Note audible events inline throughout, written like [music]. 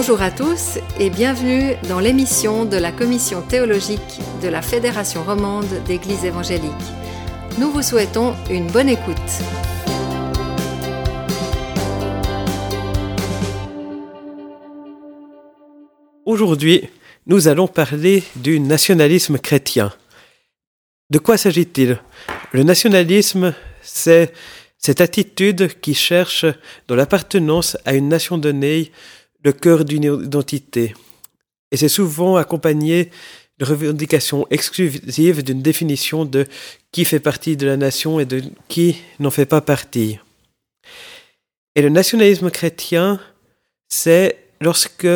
Bonjour à tous et bienvenue dans l'émission de la Commission théologique de la Fédération romande d'Églises évangéliques. Nous vous souhaitons une bonne écoute. Aujourd'hui, nous allons parler du nationalisme chrétien. De quoi s'agit-il? Le nationalisme, c'est cette attitude qui cherche, dans l'appartenance à une nation donnée, le cœur d'une identité. Et c'est souvent accompagné de revendications exclusives d'une définition de qui fait partie de la nation et de qui n'en fait pas partie. Et le nationalisme chrétien, c'est lorsque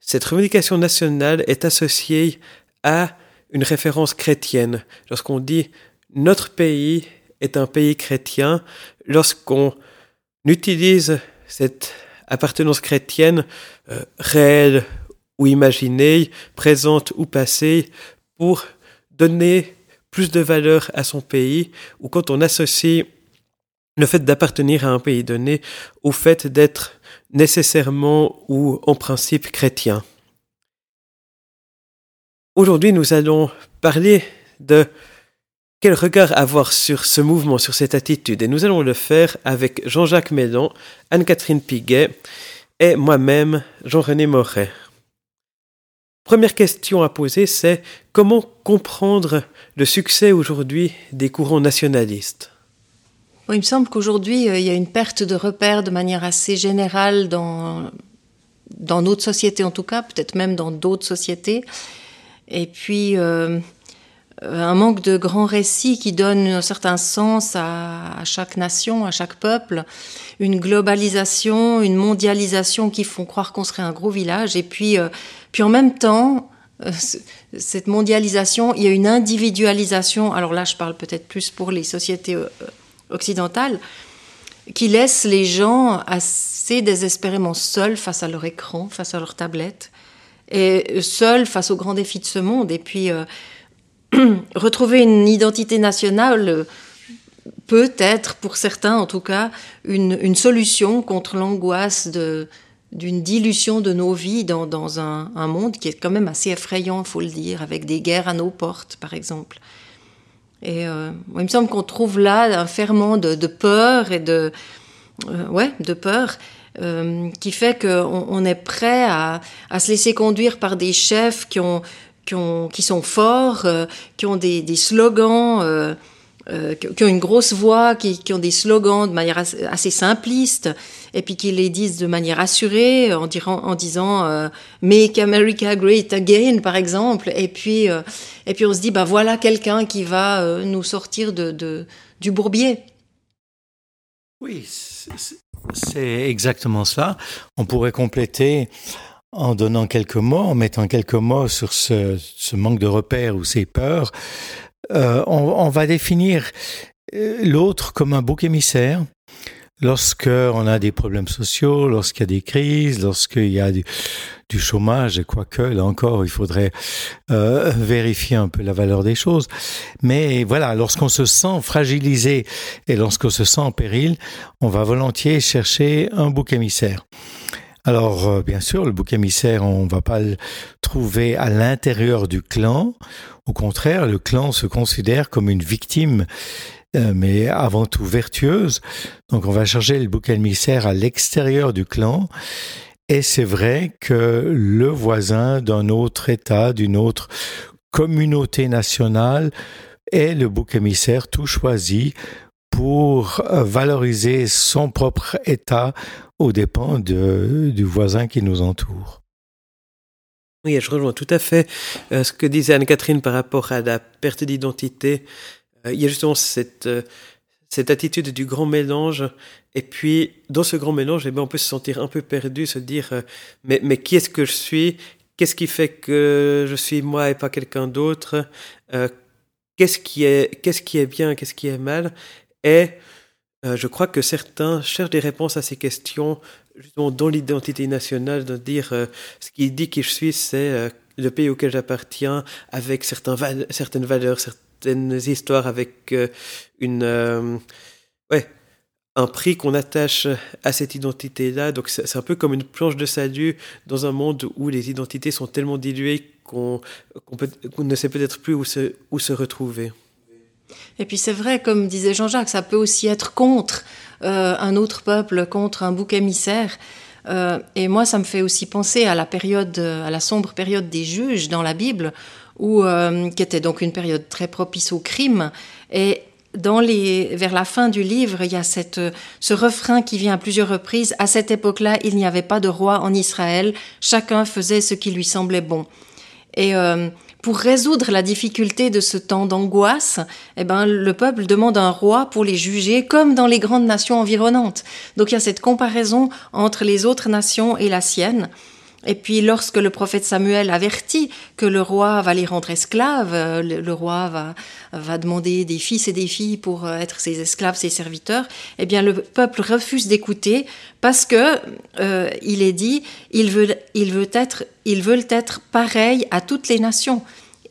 cette revendication nationale est associée à une référence chrétienne. Lorsqu'on dit notre pays est un pays chrétien, lorsqu'on utilise cette appartenance chrétienne euh, réelle ou imaginée, présente ou passée, pour donner plus de valeur à son pays, ou quand on associe le fait d'appartenir à un pays donné au fait d'être nécessairement ou en principe chrétien. Aujourd'hui, nous allons parler de quel regard avoir sur ce mouvement, sur cette attitude? Et nous allons le faire avec Jean-Jacques Mélan, Anne-Catherine Piguet et moi-même, Jean-René Moret. Première question à poser, c'est comment comprendre le succès aujourd'hui des courants nationalistes? Il me semble qu'aujourd'hui, euh, il y a une perte de repères de manière assez générale dans, dans notre société en tout cas, peut-être même dans d'autres sociétés. Et puis, euh, un manque de grands récits qui donnent un certain sens à, chaque nation, à chaque peuple, une globalisation, une mondialisation qui font croire qu'on serait un gros village. Et puis, euh, puis en même temps, cette mondialisation, il y a une individualisation. Alors là, je parle peut-être plus pour les sociétés occidentale qui laisse les gens assez désespérément seuls face à leur écran, face à leur tablette, et seuls face aux grands défis de ce monde. Et puis, euh, [clears throat] retrouver une identité nationale peut être, pour certains en tout cas, une, solution contre l'angoisse d'une dilution de nos vies dans, un, monde qui est quand même assez effrayant, faut le dire, avec des guerres à nos portes, par exemple. Et euh, il me semble qu'on trouve là un ferment de, peur et de, euh, ouais, de peur euh, qui fait qu'on on est prêt à, se laisser conduire par des chefs qui, ont, qui, ont, qui sont forts, euh, qui ont des, slogans. Euh, euh, qui ont une grosse voix, qui, ont des slogans de manière assez, simpliste, et puis qui les disent de manière assurée, en, disant Make America Great Again, par exemple, et puis, et puis on se dit, bah voilà quelqu'un qui va nous sortir de, du bourbier. Oui, c'est exactement ça. On pourrait compléter en donnant quelques mots, en mettant quelques mots sur ce, manque de repères ou ces peurs. Euh, on, va définir euh, l'autre comme un bouc émissaire. Lorsque on a des problèmes sociaux, lorsqu'il y a des crises, lorsqu'il y a du, chômage, et quoique là encore, il faudrait euh, vérifier un peu la valeur des choses. Mais voilà, lorsqu'on se sent fragilisé et lorsqu'on se sent en péril, on va volontiers chercher un bouc émissaire. Alors, bien sûr, le bouc émissaire, on ne va pas le trouver à l'intérieur du clan au contraire, le clan se considère comme une victime, euh, mais avant tout vertueuse. Donc on va charger le bouc émissaire à l'extérieur du clan. Et c'est vrai que le voisin d'un autre État, d'une autre communauté nationale, est le bouc émissaire tout choisi pour valoriser son propre État aux dépens de, du voisin qui nous entoure. Oui, je rejoins tout à fait euh, ce que disait Anne-Catherine par rapport à la perte d'identité. Euh, il y a justement cette, euh, cette attitude du grand mélange. Et puis, dans ce grand mélange, eh bien, on peut se sentir un peu perdu, se dire mais, mais qui est-ce que je suis? Qu'est-ce qui fait que je suis moi et pas quelqu'un d'autre? Qu'est-ce qui, est, qu'est-ce qui est bien Qu'est-ce qui est mal? Et je crois que certains cherchent des réponses à ces questions justement dans l'identité nationale, de dire euh, ce qui dit qui je suis, c'est euh, le pays auquel j'appartiens, avec certains certaines valeurs, certaines histoires, avec euh, une, ouais, un prix qu'on attache à cette identité-là. Donc c'est un peu comme une planche de salut dans un monde où les identités sont tellement diluées qu'on ne sait peut-être plus où se retrouver. Et puis c'est vrai, comme disait Jean-Jacques, ça peut aussi être contre euh, un autre peuple, contre un bouc émissaire. Euh, et moi, ça me fait aussi penser à la période, à la sombre période des juges dans la Bible, où, euh, qui était donc une période très propice au crime. Et dans les, vers la fin du livre, il y a ce refrain qui vient à plusieurs reprises. À cette époque-là, il n'y avait pas de roi en Israël. Chacun faisait ce qui lui semblait bon. Et pour résoudre la difficulté de ce temps d'angoisse, eh ben, le peuple demande un roi pour les juger, comme dans les grandes nations environnantes. Donc il y a cette comparaison entre les autres nations et la sienne. Et puis lorsque le prophète Samuel avertit que le roi va les rendre esclaves, euh, le, roi va, demander des fils et des filles pour euh, être ses esclaves, ses serviteurs, eh bien le peuple refuse d'écouter parce que euh, il est dit, il être, ils veulent être pareils à toutes les nations.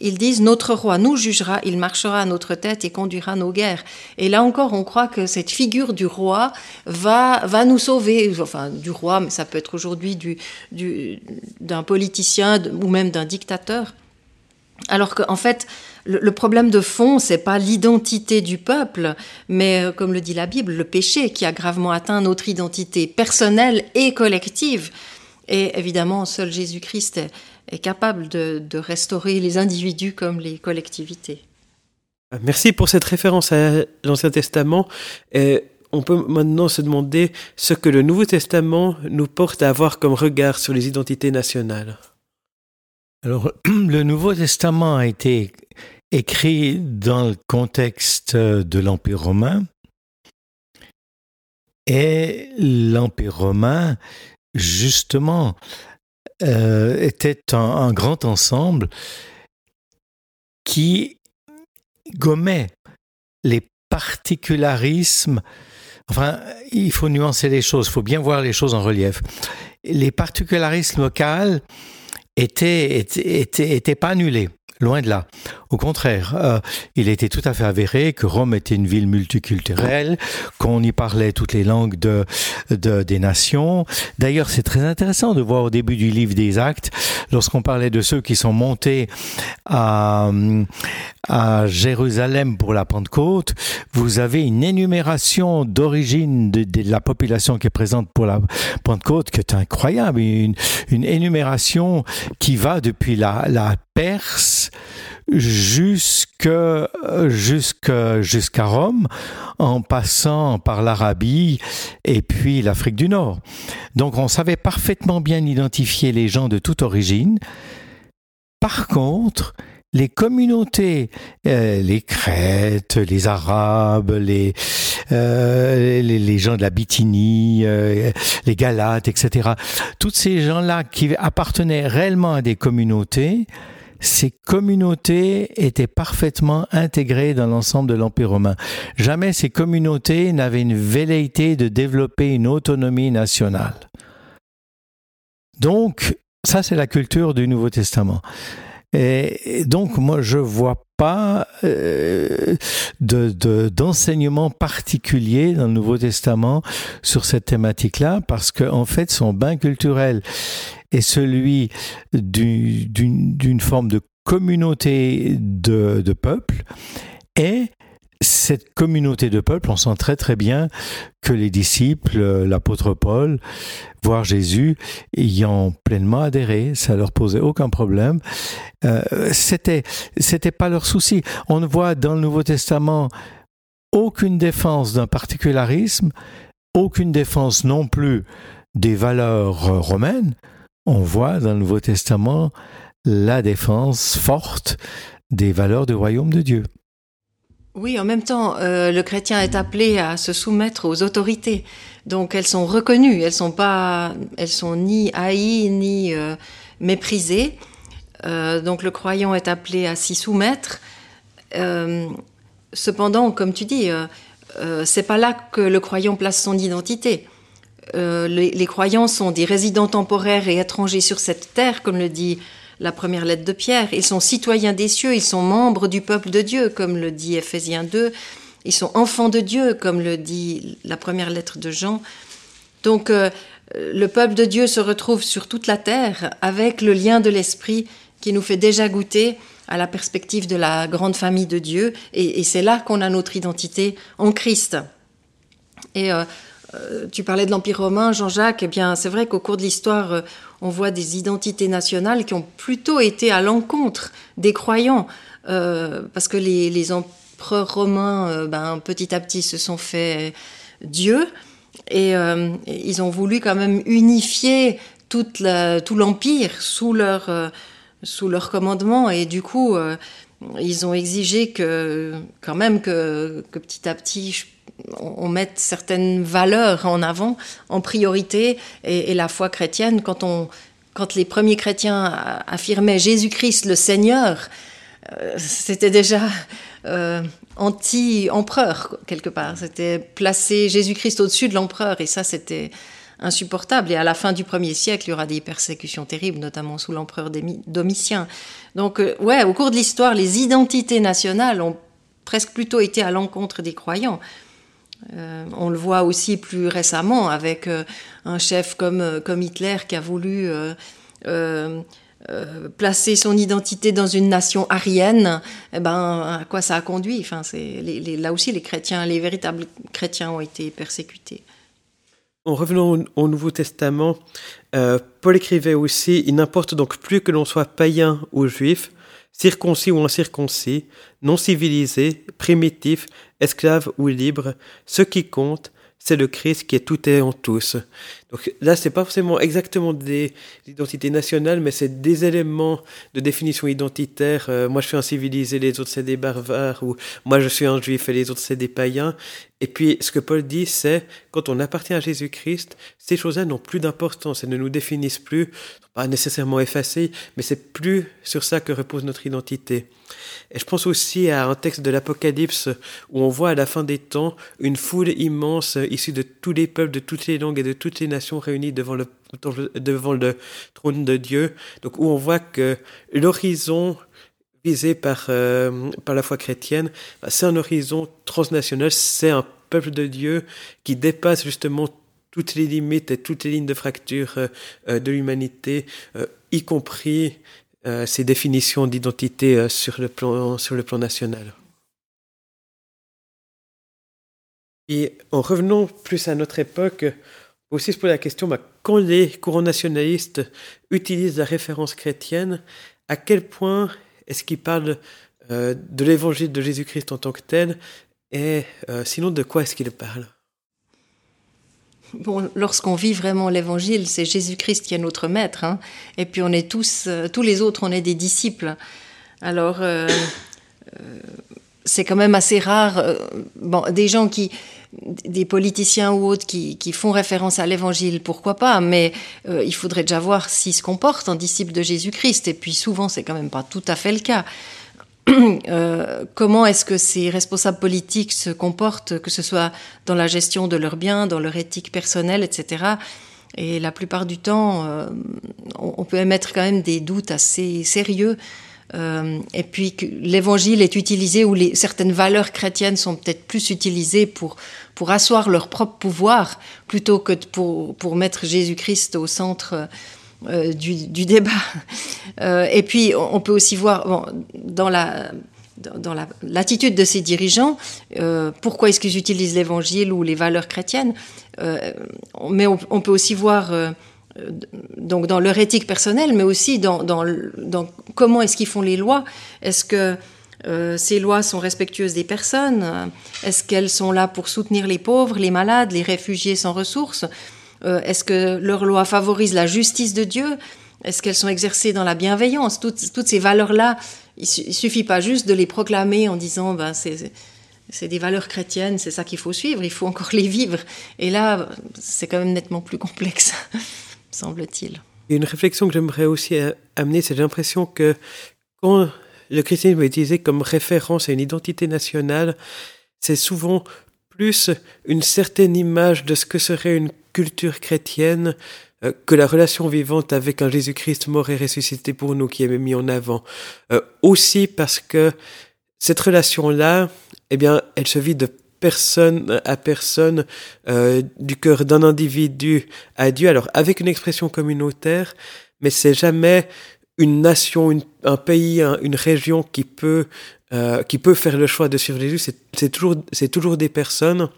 Ils disent Notre roi nous jugera, il marchera à notre tête et conduira nos guerres. Et là encore, on croit que cette figure du roi va, va nous sauver, enfin du roi, mais ça peut être aujourd'hui d'un du, politicien ou même d'un dictateur. Alors qu'en fait, le, problème de fond, c'est pas l'identité du peuple, mais euh, comme le dit la Bible, le péché qui a gravement atteint notre identité personnelle et collective. Et évidemment, seul Jésus-Christ est capable de, restaurer les individus comme les collectivités. Merci pour cette référence à l'Ancien Testament. Et on peut maintenant se demander ce que le Nouveau Testament nous porte à avoir comme regard sur les identités nationales. Alors, [clears throat] le Nouveau Testament a été écrit dans le contexte de l'Empire romain. Et l'Empire romain, justement, euh, était un, grand ensemble qui gommait les particularismes. Enfin, il faut nuancer les choses, il faut bien voir les choses en relief. Les particularismes locaux étaient, étaient, étaient pas annulés. Loin de là. Au contraire, euh, il était tout à fait avéré que Rome était une ville multiculturelle, qu'on y parlait toutes les langues de, de des nations. D'ailleurs, c'est très intéressant de voir au début du livre des Actes, lorsqu'on parlait de ceux qui sont montés à, à Jérusalem pour la Pentecôte, vous avez une énumération d'origine de, la population qui est présente pour la Pentecôte qui est incroyable, une, énumération qui va depuis la, Perse jusqu'à Rome, en passant par l'Arabie et puis l'Afrique du Nord. Donc on savait parfaitement bien identifier les gens de toute origine. Par contre, les communautés, euh, les Crètes, les Arabes, les, euh, gens de la Bithynie, euh, les Galates, etc., tous ces gens-là qui appartenaient réellement à des communautés, ces communautés étaient parfaitement intégrées dans l'ensemble de l'Empire romain. Jamais ces communautés n'avaient une velléité de développer une autonomie nationale. Donc, ça c'est la culture du Nouveau Testament. Et donc, moi, je vois pas euh, d'enseignement particulier dans le Nouveau Testament sur cette thématique-là, parce qu'en en fait, son bain culturel est celui d'une forme de communauté de, de peuple et cette communauté de peuple, on sent très très bien que les disciples, l'apôtre Paul, voire Jésus, y ont pleinement adhéré, ça leur posait aucun problème. Euh, c'était c'était pas leur souci. On ne voit dans le Nouveau Testament aucune défense d'un particularisme, aucune défense non plus des valeurs romaines on voit dans le Nouveau Testament la défense forte des valeurs du royaume de Dieu. Oui, en même temps, euh, le chrétien est appelé à se soumettre aux autorités. Donc elles sont reconnues, elles sont pas, elles sont ni haïes ni euh, méprisées. Euh, donc le croyant est appelé à s'y soumettre. cependant, comme tu dis, c'est pas là que le croyant place son identité. Les, croyants sont des résidents temporaires et étrangers sur cette terre, comme le dit la première lettre de Pierre. Ils sont citoyens des cieux, ils sont membres du peuple de Dieu, comme le dit Ephésiens 2. ils sont enfants de Dieu, comme le dit la première lettre de Jean. Donc euh, le peuple de Dieu se retrouve sur toute la terre avec le lien de l'esprit qui nous fait déjà goûter à la perspective de la grande famille de Dieu. Et, c'est là qu'on a notre identité en Christ. Et euh, euh, tu parlais de l'Empire romain, Jean-Jacques. Eh bien, c'est vrai qu'au cours de l'histoire, on voit des identités nationales qui ont plutôt été à l'encontre des croyants, parce que les, empereurs romains, ben, petit à petit, se sont fait Dieu. Et ils ont voulu quand même unifier tout l'empire sous leur commandement et du coup euh, ils ont exigé que quand même que, petit à petit on, mette certaines valeurs en avant en priorité et, la foi chrétienne quand on quand les premiers chrétiens affirmaient Jésus-Christ le Seigneur euh, c'était déjà euh, anti-empereur quelque part c'était placer Jésus-Christ au-dessus de l'empereur et ça c'était insupportable. Et à la fin du premier siècle, il y aura des persécutions terribles, notamment sous l'empereur Domitien. Donc, euh, ouais, au cours de l'histoire, les identités nationales ont presque plutôt été à l'encontre des croyants. Euh, on le voit aussi plus récemment avec euh, un chef comme, comme Hitler qui a voulu placer son identité dans une nation arienne. Eh ben, à quoi ça a conduit? Enfin, Là aussi, les chrétiens, les véritables chrétiens ont été persécutés. En revenant au, Nouveau Testament, euh, Paul écrivait aussi Il n'importe donc plus que l'on soit païen ou juif, circoncis ou incirconcis, non civilisé, primitif, esclave ou libre, ce qui compte, c'est le Christ qui est tout et en tous. Donc là, c'est pas forcément exactement des identités nationales, mais c'est des éléments de définition identitaire. Euh, moi, je suis un civilisé, les autres c'est des barbares, ou moi, je suis un juif et les autres c'est des païens. Et puis, ce que Paul dit, c'est quand on appartient à Jésus-Christ, ces choses-là n'ont plus d'importance, elles ne nous définissent plus, pas nécessairement effacées, mais c'est plus sur ça que repose notre identité. Et je pense aussi à un texte de l'Apocalypse où on voit à la fin des temps une foule immense issue de tous les peuples, de toutes les langues et de toutes les nations réunies devant le, devant le trône de Dieu. Donc où on voit que l'horizon visé par, euh, par la foi chrétienne, bah, c'est un horizon transnational, c'est un peuple de Dieu qui dépasse justement toutes les limites et toutes les lignes de fracture euh, euh, de l'humanité, y compris ces définitions d'identité sur, sur le plan national. Et en revenant plus à notre époque, aussi se poser la question, bah, quand les courants nationalistes utilisent la référence chrétienne, à quel point est-ce qu'ils parlent euh, de l'évangile de Jésus-Christ en tant que tel Et euh, sinon, de quoi est-ce qu'ils parlent? Bon, lorsqu'on vit vraiment l'évangile, c'est Jésus-Christ qui est notre maître. Hein. et puis on est tous, euh, tous les autres, on est des disciples. Alors, c'est quand même assez rare. bon, des gens qui, des politiciens ou autres qui, font référence à l'évangile, pourquoi pas, mais euh, il faudrait déjà voir s'ils se comportent en disciples de Jésus-Christ. Et puis souvent, c'est quand même pas tout à fait le cas. [clears throat] Euh, comment est-ce que ces responsables politiques se comportent, que ce soit dans la gestion de leurs biens, dans leur éthique personnelle, etc. Et la plupart du temps, euh, on, peut émettre quand même des doutes assez sérieux euh, et puis l'évangile est utilisé les, certaines valeurs chrétiennes sont peut-être plus utilisées pour, pour asseoir leur propre pouvoir plutôt que pour, pour mettre Jésus-Christ au centre euh, du, du, débat. [laughs] Euh, et puis on peut aussi voir dans la dans l'attitude de ces dirigeants, pourquoi est-ce qu'ils utilisent l'évangile ou les valeurs chrétiennes, mais on, peut aussi voir donc dans leur éthique personnelle, mais aussi dans, dans, dans comment est-ce qu'ils font les lois. Est-ce que euh, ces lois sont respectueuses des personnes? Est-ce qu'elles sont là pour soutenir les pauvres, les malades, les réfugiés sans ressources? Euh, Est-ce que leurs lois favorisent la justice de Dieu? Est-ce qu'elles sont exercées dans la bienveillance? Toutes, toutes, ces valeurs-là, il, suffit pas juste de les proclamer en disant ben, c'est c'est des valeurs chrétiennes, c'est ça qu'il faut suivre, il faut encore les vivre. Et là, c'est quand même nettement plus complexe semble-t-il. Une réflexion que j'aimerais aussi amener, c'est l'impression que quand le christianisme est utilisé comme référence à une identité nationale, c'est souvent plus une certaine image de ce que serait une culture chrétienne euh, que la relation vivante avec un Jésus-Christ mort et ressuscité pour nous qui est mis en avant. Euh, aussi parce que cette relation-là, eh bien, elle se vit de personne à personne, euh, du cœur d'un individu à Dieu, alors avec une expression communautaire, mais c'est jamais une nation, un pays, une région qui peut euh, qui peut faire le choix de suivre Jésus. C'est toujours c'est toujours des personnes.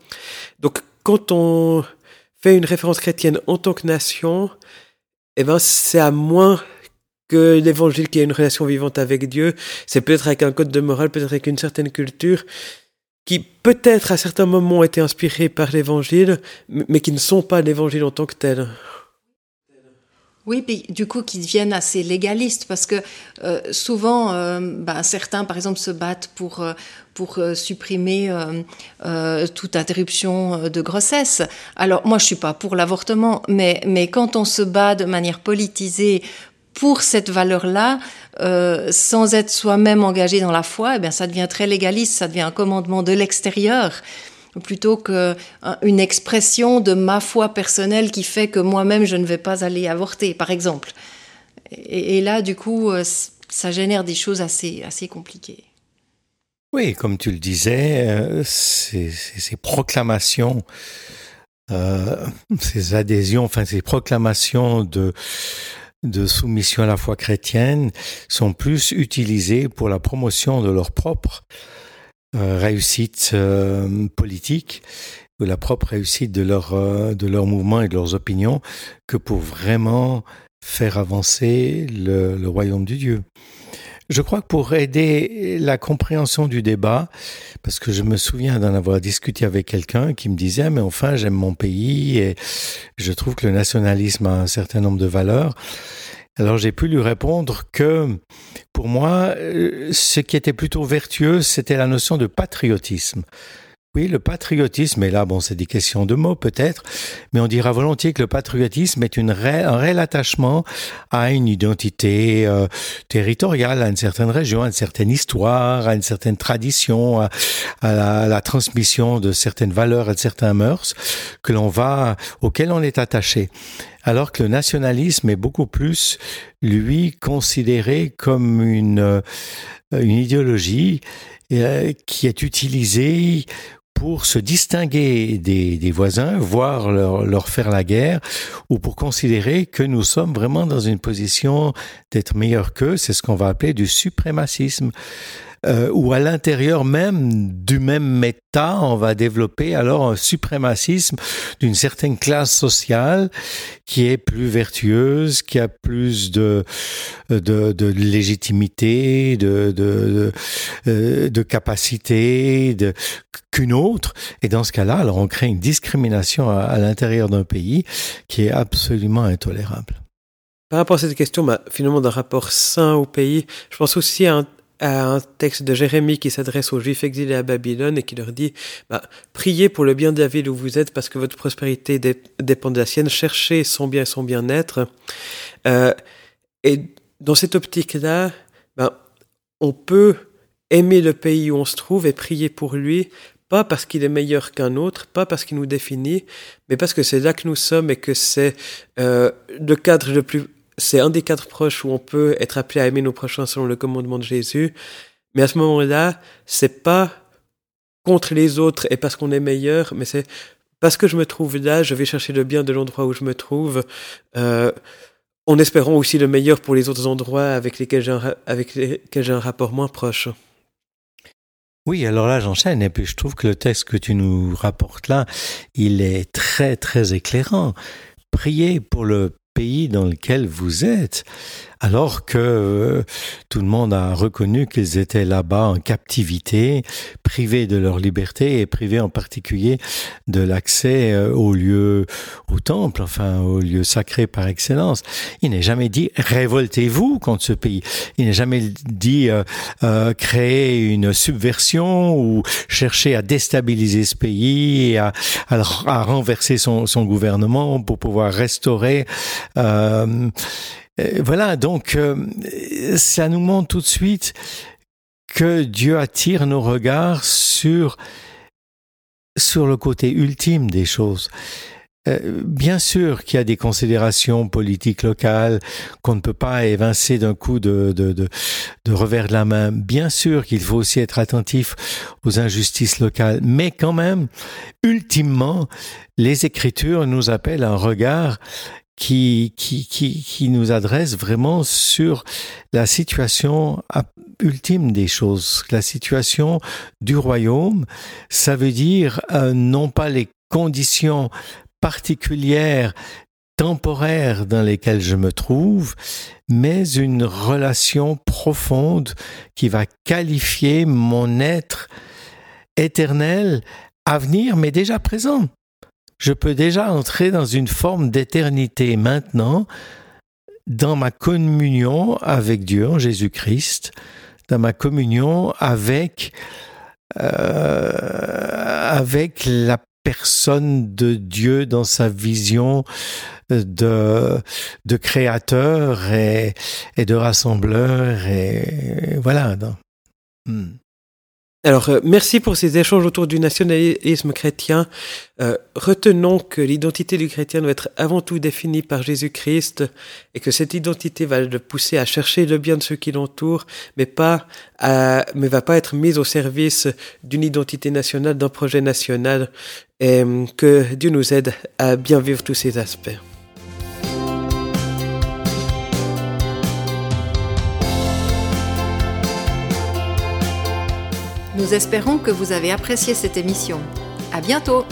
Donc quand on fait une référence chrétienne en tant que nation, eh ben c'est à moins que l'évangile qui a une relation vivante avec Dieu, c'est peut-être avec un code de morale, peut-être avec une certaine culture, qui peut-être à certains moments ont été inspirés par l'évangile, mais qui ne sont pas l'évangile en tant que tel. Oui, puis du coup, qui deviennent assez légalistes, parce que euh, souvent, euh, ben, certains, par exemple, se battent pour, euh, pour supprimer toute interruption de grossesse. Alors, moi, je suis pas pour l'avortement, mais, mais quand on se bat de manière politisée pour cette valeur-là, euh, sans être soi-même engagé dans la foi, eh bien, ça devient très légaliste, ça devient un commandement de l'extérieur plutôt qu'une expression de ma foi personnelle qui fait que moi-même je ne vais pas aller avorter, par exemple. Et, là, du coup, euh, ça génère des choses assez, assez compliquées. Oui, comme tu le disais, euh, ces, proclamations, ces adhésions, enfin ces proclamations de de soumission à la foi chrétienne sont plus utilisés pour la promotion de leur propre euh, réussite euh, politique ou la propre réussite de leur, euh, de leur mouvement et de leurs opinions que pour vraiment faire avancer le, le royaume de Dieu. Je crois que pour aider la compréhension du débat, parce que je me souviens d'en avoir discuté avec quelqu'un qui me disait, mais enfin, j'aime mon pays et je trouve que le nationalisme a un certain nombre de valeurs. Alors j'ai pu lui répondre que pour moi, euh, ce qui était plutôt vertueux, c'était la notion de patriotisme. Oui, le patriotisme, et là, bon, c'est des questions de mots peut-être, mais on dira volontiers que le patriotisme est une un réel attachement à une identité euh, territoriale, à une certaine région, à une certaine histoire, à une certaine tradition, à, la, transmission de certaines valeurs et de certains mœurs que l'on va, auxquels on est attaché. Alors que le nationalisme est beaucoup plus, lui, considéré comme une, euh, une idéologie euh, qui est utilisée pour se distinguer des, voisins, voire leur, leur, faire la guerre, ou pour considérer que nous sommes vraiment dans une position d'être meilleurs qu'eux, c'est ce qu'on va appeler du suprémacisme euh, ou à l'intérieur même du même État, on va développer alors un suprémacisme d'une certaine classe sociale qui est plus vertueuse, qui a plus de, de, légitimité, de, de, de, euh, de capacité qu'une autre. Et dans ce cas-là, alors on crée une discrimination à, à l'intérieur d'un pays qui est absolument intolérable. Par rapport à cette question, bah, finalement, d'un rapport sain au pays, je pense aussi à un à un texte de Jérémie qui s'adresse aux Juifs exilés à Babylone et qui leur dit bah, Priez pour le bien de la ville où vous êtes parce que votre prospérité dépend de la sienne, cherchez son bien et son bien-être. Euh, et dans cette optique-là, bah, on peut aimer le pays où on se trouve et prier pour lui, pas parce qu'il est meilleur qu'un autre, pas parce qu'il nous définit, mais parce que c'est là que nous sommes et que c'est euh, le cadre le plus c'est un des quatre proches où on peut être appelé à aimer nos prochains selon le commandement de Jésus. Mais à ce moment-là, c'est pas contre les autres et parce qu'on est meilleur, mais c'est parce que je me trouve là, je vais chercher le bien de l'endroit où je me trouve, euh, en espérant aussi le meilleur pour les autres endroits avec lesquels j'ai un, avec lesquels j'ai un rapport moins proche. Oui, alors là j'enchaîne et puis je trouve que le texte que tu nous rapportes là, il est très très éclairant. Priez pour le pays dans lequel vous êtes, alors que euh, tout le monde a reconnu qu'ils étaient là-bas en captivité, privés de leur liberté et privés en particulier de l'accès euh, au lieu, au temple, enfin au lieu sacré par excellence. Il n'est jamais dit révoltez-vous contre ce pays. Il n'est jamais dit euh, euh créer une subversion ou chercher à déstabiliser ce pays et à, renverser son, son gouvernement pour pouvoir restaurer euh, voilà, donc euh, ça nous montre tout de suite que Dieu attire nos regards sur sur le côté ultime des choses. euh, bien sûr qu'il y a des considérations politiques locales qu'on ne peut pas évincer d'un coup de, de, de, de, revers de la main. Bien sûr qu'il faut aussi être attentif aux injustices locales. Mais quand même, ultimement, les Écritures nous appellent un regard qui, qui, qui, qui nous adresse vraiment sur la situation ultime des choses, la situation du royaume. Ça veut dire euh, non pas les conditions particulières temporaires dans lesquelles je me trouve, mais une relation profonde qui va qualifier mon être éternel à venir, mais déjà présent je peux déjà entrer dans une forme d'éternité maintenant, dans ma communion avec Dieu en Jésus-Christ, dans ma communion avec, euh, la personne de Dieu dans sa vision de, créateur et, et de rassembleur et, voilà. Hmm. Alors, euh, merci pour ces échanges autour du nationalisme chrétien. Euh, retenons que l'identité du chrétien doit être avant tout définie par Jésus-Christ et que cette identité va le pousser à chercher le bien de ceux qui l'entourent, mais pas à, mais va pas être mise au service d'une identité nationale, d'un projet national, et que Dieu nous aide à bien vivre tous ces aspects. Nous espérons que vous avez apprécié cette émission. À bientôt!